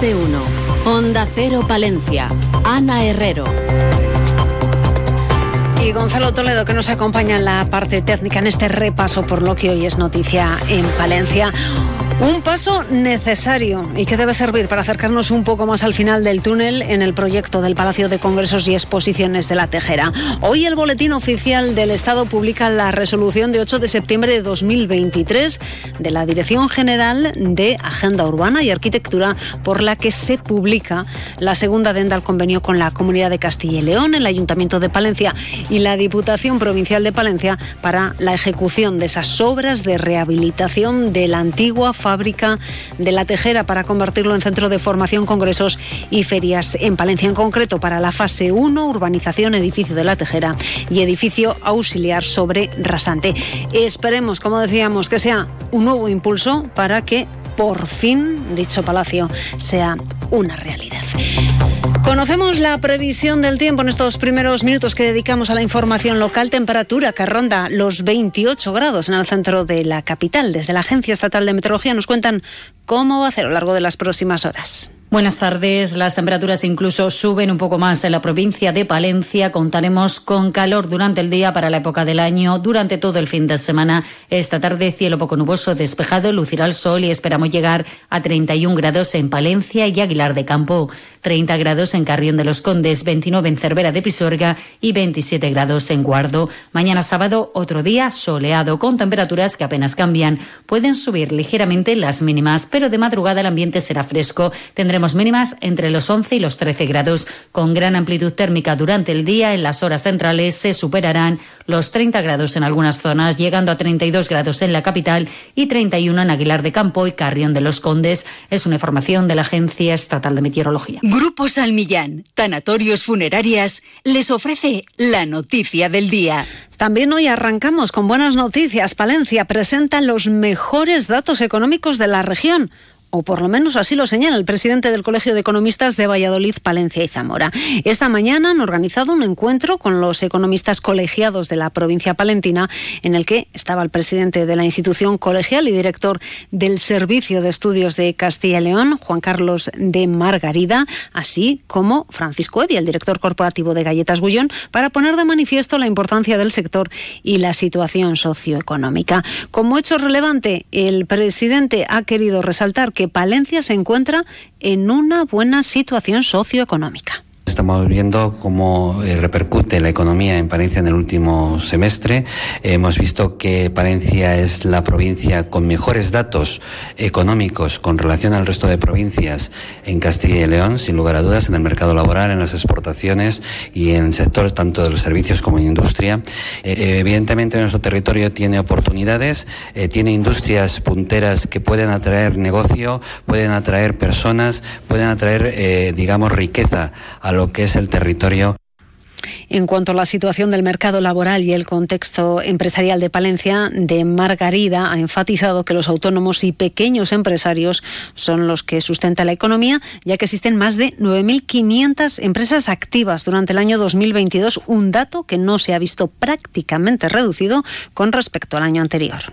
De uno. Onda Cero Palencia. Ana Herrero. Y Gonzalo Toledo que nos acompaña en la parte técnica en este repaso por lo que hoy es noticia en Palencia. Un paso necesario y que debe servir para acercarnos un poco más al final del túnel en el proyecto del Palacio de Congresos y Exposiciones de la Tejera. Hoy el Boletín Oficial del Estado publica la resolución de 8 de septiembre de 2023 de la Dirección General de Agenda Urbana y Arquitectura por la que se publica la segunda adenda al convenio con la Comunidad de Castilla y León, el Ayuntamiento de Palencia y la Diputación Provincial de Palencia para la ejecución de esas obras de rehabilitación de la antigua fábrica de la Tejera para convertirlo en centro de formación, congresos y ferias en Palencia, en concreto para la fase 1, urbanización, edificio de la Tejera y edificio auxiliar sobre rasante. Esperemos, como decíamos, que sea un nuevo impulso para que por fin dicho palacio sea una realidad. Conocemos la previsión del tiempo en estos primeros minutos que dedicamos a la información local. Temperatura que ronda los 28 grados en el centro de la capital. Desde la Agencia Estatal de Meteorología nos cuentan cómo va a ser a lo largo de las próximas horas. Buenas tardes. Las temperaturas incluso suben un poco más en la provincia de Palencia. Contaremos con calor durante el día para la época del año, durante todo el fin de semana. Esta tarde cielo poco nuboso, despejado, lucirá el sol y esperamos llegar a 31 grados en Palencia y Aguilar de Campo, 30 grados en Carrión de los Condes, 29 en Cervera de Pisorga y 27 grados en Guardo. Mañana sábado otro día soleado con temperaturas que apenas cambian. Pueden subir ligeramente las mínimas, pero de madrugada el ambiente será fresco. Tendremos mínimas entre los 11 y los 13 grados. Con gran amplitud térmica durante el día, en las horas centrales se superarán los 30 grados en algunas zonas, llegando a 32 grados en la capital y 31 en Aguilar de Campo y Carrión de los Condes. Es una información de la Agencia Estatal de Meteorología. Grupo Salmillán, Tanatorios Funerarias, les ofrece la noticia del día. También hoy arrancamos con buenas noticias. Palencia presenta los mejores datos económicos de la región o por lo menos así lo señala el presidente del Colegio de Economistas de Valladolid, Palencia y Zamora. Esta mañana han organizado un encuentro con los economistas colegiados de la provincia palentina, en el que estaba el presidente de la institución colegial y director del Servicio de Estudios de Castilla y León, Juan Carlos de Margarida, así como Francisco Evi, el director corporativo de Galletas Gullón, para poner de manifiesto la importancia del sector y la situación socioeconómica. Como hecho relevante, el presidente ha querido resaltar que Palencia se encuentra en una buena situación socioeconómica. Estamos viendo cómo eh, repercute la economía en Palencia en el último semestre. Hemos visto que Palencia es la provincia con mejores datos económicos con relación al resto de provincias en Castilla y León, sin lugar a dudas, en el mercado laboral, en las exportaciones y en sectores tanto de los servicios como en industria. Eh, evidentemente nuestro territorio tiene oportunidades, eh, tiene industrias punteras que pueden atraer negocio, pueden atraer personas, pueden atraer, digamos, riqueza a lo que es el territorio. En cuanto a la situación del mercado laboral y el contexto empresarial de Palencia, de Margarida ha enfatizado que los autónomos y pequeños empresarios son los que sustentan la economía, ya que existen más de 9.500 empresas activas durante el año 2022, un dato que no se ha visto prácticamente reducido con respecto al año anterior.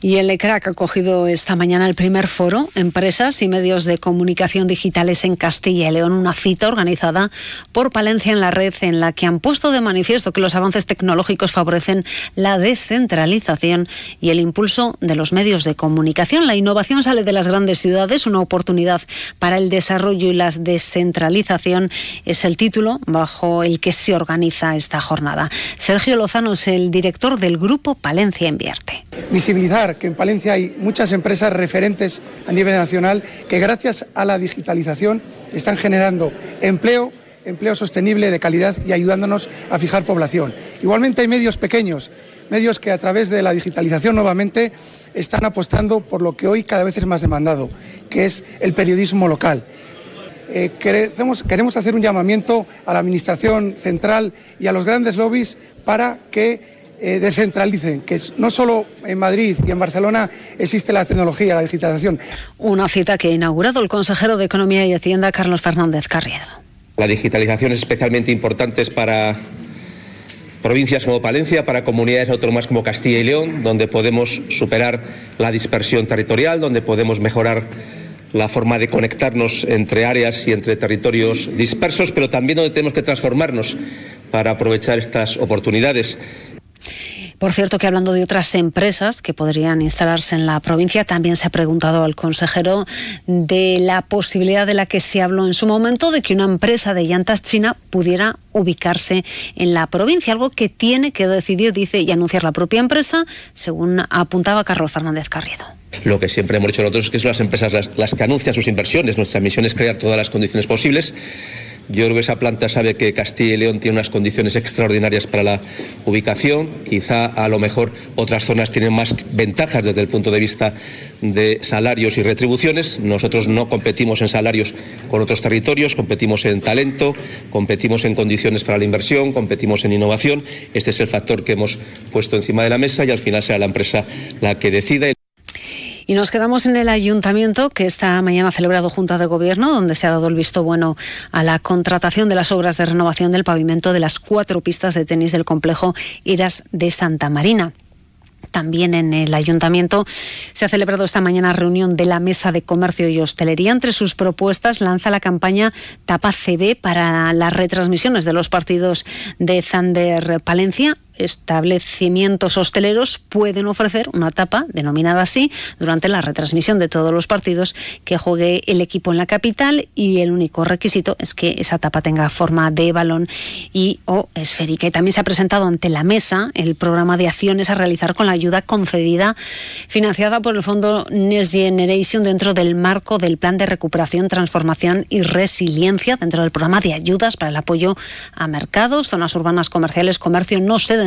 Y el ECRAC ha cogido esta mañana el primer foro Empresas y Medios de Comunicación Digitales en Castilla y León, una cita organizada por Palencia en la red en la que han puesto de manifiesto que los avances tecnológicos favorecen la descentralización y el impulso de los medios de comunicación. La innovación sale de las grandes ciudades, una oportunidad para el desarrollo y la descentralización es el título bajo el que se organiza esta jornada. Sergio Lozano es el director del grupo Palencia Invierte. Visibilizar que en Palencia hay muchas empresas referentes a nivel nacional que gracias a la digitalización están generando empleo, empleo sostenible de calidad y ayudándonos a fijar población. Igualmente hay medios pequeños, medios que a través de la digitalización nuevamente están apostando por lo que hoy cada vez es más demandado, que es el periodismo local. Eh, queremos, queremos hacer un llamamiento a la Administración central y a los grandes lobbies para que eh, descentralicen, que no solo en Madrid y en Barcelona existe la tecnología, la digitalización. Una cita que ha inaugurado el consejero de Economía y Hacienda, Carlos Fernández Carriedo. La digitalización es especialmente importante para provincias como Palencia, para comunidades autónomas como Castilla y León, donde podemos superar la dispersión territorial, donde podemos mejorar la forma de conectarnos entre áreas y entre territorios dispersos, pero también donde tenemos que transformarnos para aprovechar estas oportunidades. Por cierto, que hablando de otras empresas que podrían instalarse en la provincia, también se ha preguntado al consejero de la posibilidad de la que se habló en su momento de que una empresa de llantas china pudiera ubicarse en la provincia, algo que tiene que decidir, dice, y anunciar la propia empresa, según apuntaba Carlos Fernández Carriedo. Lo que siempre hemos dicho nosotros es que son las empresas las, las que anuncian sus inversiones. Nuestra misión es crear todas las condiciones posibles yo creo que esa planta sabe que Castilla y León tiene unas condiciones extraordinarias para la ubicación. Quizá a lo mejor otras zonas tienen más ventajas desde el punto de vista de salarios y retribuciones. Nosotros no competimos en salarios con otros territorios, competimos en talento, competimos en condiciones para la inversión, competimos en innovación. Este es el factor que hemos puesto encima de la mesa y al final será la empresa la que decida. Y nos quedamos en el ayuntamiento que esta mañana ha celebrado Junta de Gobierno, donde se ha dado el visto bueno a la contratación de las obras de renovación del pavimento de las cuatro pistas de tenis del complejo Iras de Santa Marina. También en el ayuntamiento se ha celebrado esta mañana reunión de la Mesa de Comercio y Hostelería. Entre sus propuestas lanza la campaña Tapa CB para las retransmisiones de los partidos de Zander Palencia establecimientos hosteleros pueden ofrecer una tapa, denominada así, durante la retransmisión de todos los partidos que juegue el equipo en la capital y el único requisito es que esa tapa tenga forma de balón y o esférica. Y también se ha presentado ante la mesa el programa de acciones a realizar con la ayuda concedida financiada por el Fondo Next Generation dentro del marco del Plan de Recuperación, Transformación y Resiliencia, dentro del programa de ayudas para el apoyo a mercados, zonas urbanas comerciales, comercio no sede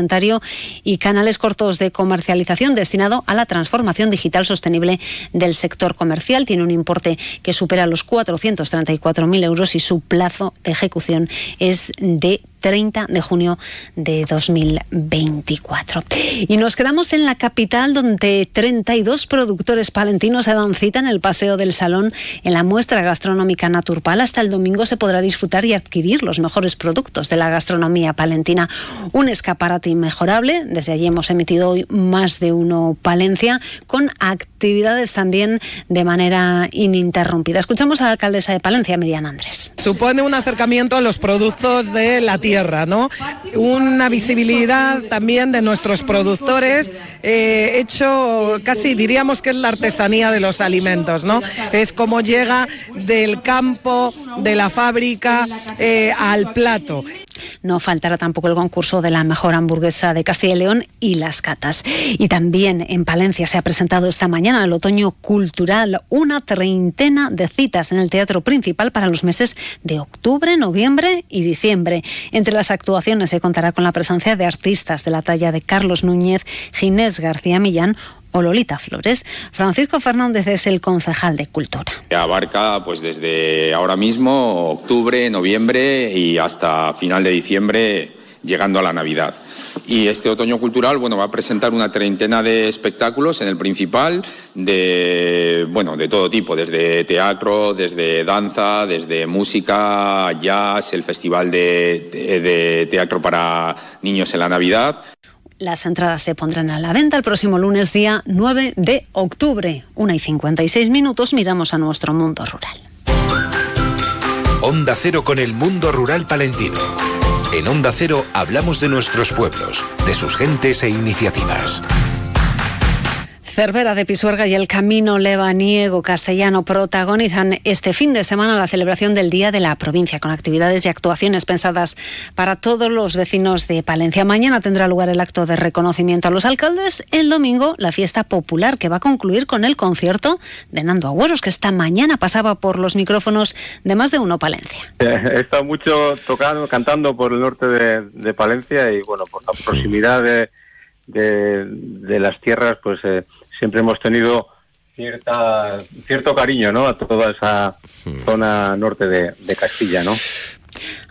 y canales cortos de comercialización destinado a la transformación digital sostenible del sector comercial. Tiene un importe que supera los 434.000 euros y su plazo de ejecución es de 30 de junio de 2024. Y nos quedamos en la capital donde 32 productores palentinos se dan cita en el Paseo del Salón en la muestra gastronómica Naturpal. Hasta el domingo se podrá disfrutar y adquirir los mejores productos de la gastronomía palentina. Un escaparate inmejorable. Desde allí hemos emitido hoy más de uno Palencia con actividades también de manera ininterrumpida. Escuchamos a la alcaldesa de Palencia, Miriam Andrés. Supone un acercamiento a los productos de la tierra ¿no? Una visibilidad también de nuestros productores, eh, hecho casi diríamos que es la artesanía de los alimentos, ¿no? Es como llega del campo, de la fábrica eh, al plato. No faltará tampoco el concurso de la mejor hamburguesa de Castilla y León y las catas. Y también en Palencia se ha presentado esta mañana el otoño cultural, una treintena de citas en el teatro principal para los meses de octubre, noviembre y diciembre. Entre las actuaciones se contará con la presencia de artistas de la talla de Carlos Núñez, Ginés García Millán o Lolita Flores. Francisco Fernández es el concejal de Cultura. Abarca pues desde ahora mismo, octubre, noviembre y hasta final de diciembre, llegando a la Navidad. Y este otoño cultural, bueno, va a presentar una treintena de espectáculos en el principal de, bueno, de todo tipo, desde teatro, desde danza, desde música, jazz, el festival de, de teatro para niños en la Navidad. Las entradas se pondrán a la venta el próximo lunes, día 9 de octubre. Una y 56 minutos miramos a nuestro mundo rural. Onda Cero con el mundo rural palentino. En Onda Cero hablamos de nuestros pueblos, de sus gentes e iniciativas. Cervera de Pisuerga y el Camino Lebaniego Castellano protagonizan este fin de semana la celebración del Día de la Provincia, con actividades y actuaciones pensadas para todos los vecinos de Palencia. Mañana tendrá lugar el acto de reconocimiento a los alcaldes. El domingo, la fiesta popular, que va a concluir con el concierto de Nando Agüeros, que esta mañana pasaba por los micrófonos de más de uno Palencia. He estado mucho tocando, cantando por el norte de, Palencia y, bueno, por la proximidad de, de, las tierras, pues... Eh, siempre hemos tenido cierta, cierto cariño ¿no? a toda esa zona norte de, de Castilla, ¿no?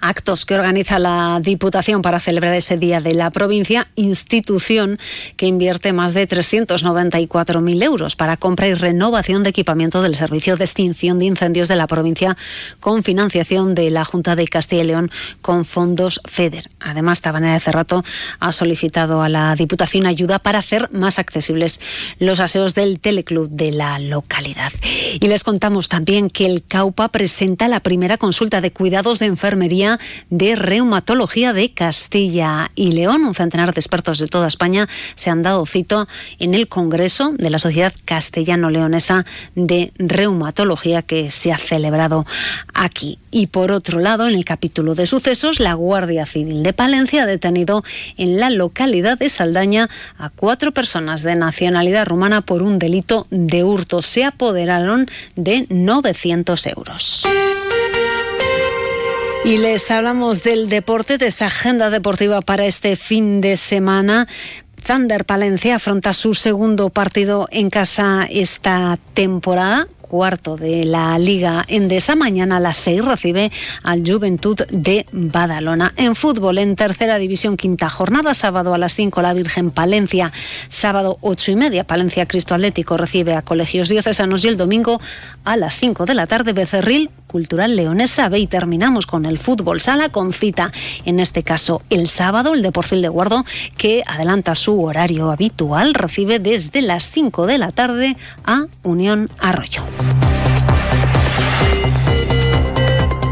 Actos que organiza la Diputación para celebrar ese Día de la Provincia, institución que invierte más de 394.000 euros para compra y renovación de equipamiento del Servicio de Extinción de Incendios de la provincia con financiación de la Junta de Castilla y León con fondos FEDER. Además, Tabanera de Cerrato ha solicitado a la Diputación ayuda para hacer más accesibles los aseos del teleclub de la localidad. Y les contamos también que el CAUPA presenta la primera consulta de cuidados de enfermería de reumatología de Castilla y León. Un centenar de expertos de toda España se han dado cito en el Congreso de la Sociedad Castellano-Leonesa de Reumatología que se ha celebrado aquí. Y por otro lado, en el capítulo de sucesos, la Guardia Civil de Palencia ha detenido en la localidad de Saldaña a cuatro personas de nacionalidad rumana por un delito de hurto. Se apoderaron de 900 euros. Y les hablamos del deporte, de esa agenda deportiva para este fin de semana. Thunder Palencia afronta su segundo partido en casa esta temporada cuarto de la Liga Endesa. Mañana a las seis recibe al Juventud de Badalona. En fútbol, en tercera división, quinta jornada, sábado a las cinco la Virgen Palencia, sábado ocho y media Palencia Cristo Atlético recibe a Colegios Diocesanos y el domingo a las cinco de la tarde Becerril Cultural Leonesa B y terminamos con el fútbol sala con cita, en este caso el sábado, el Deportil de Guardo, que adelanta su horario habitual, recibe desde las 5 de la tarde a Unión Arroyo.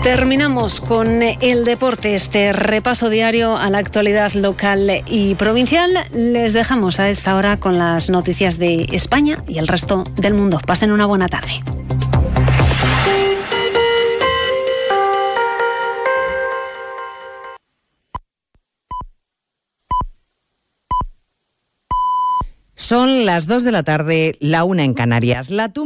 Terminamos con el deporte, este repaso diario a la actualidad local y provincial. Les dejamos a esta hora con las noticias de España y el resto del mundo. Pasen una buena tarde. Son las 2 de la tarde, la una en Canarias. La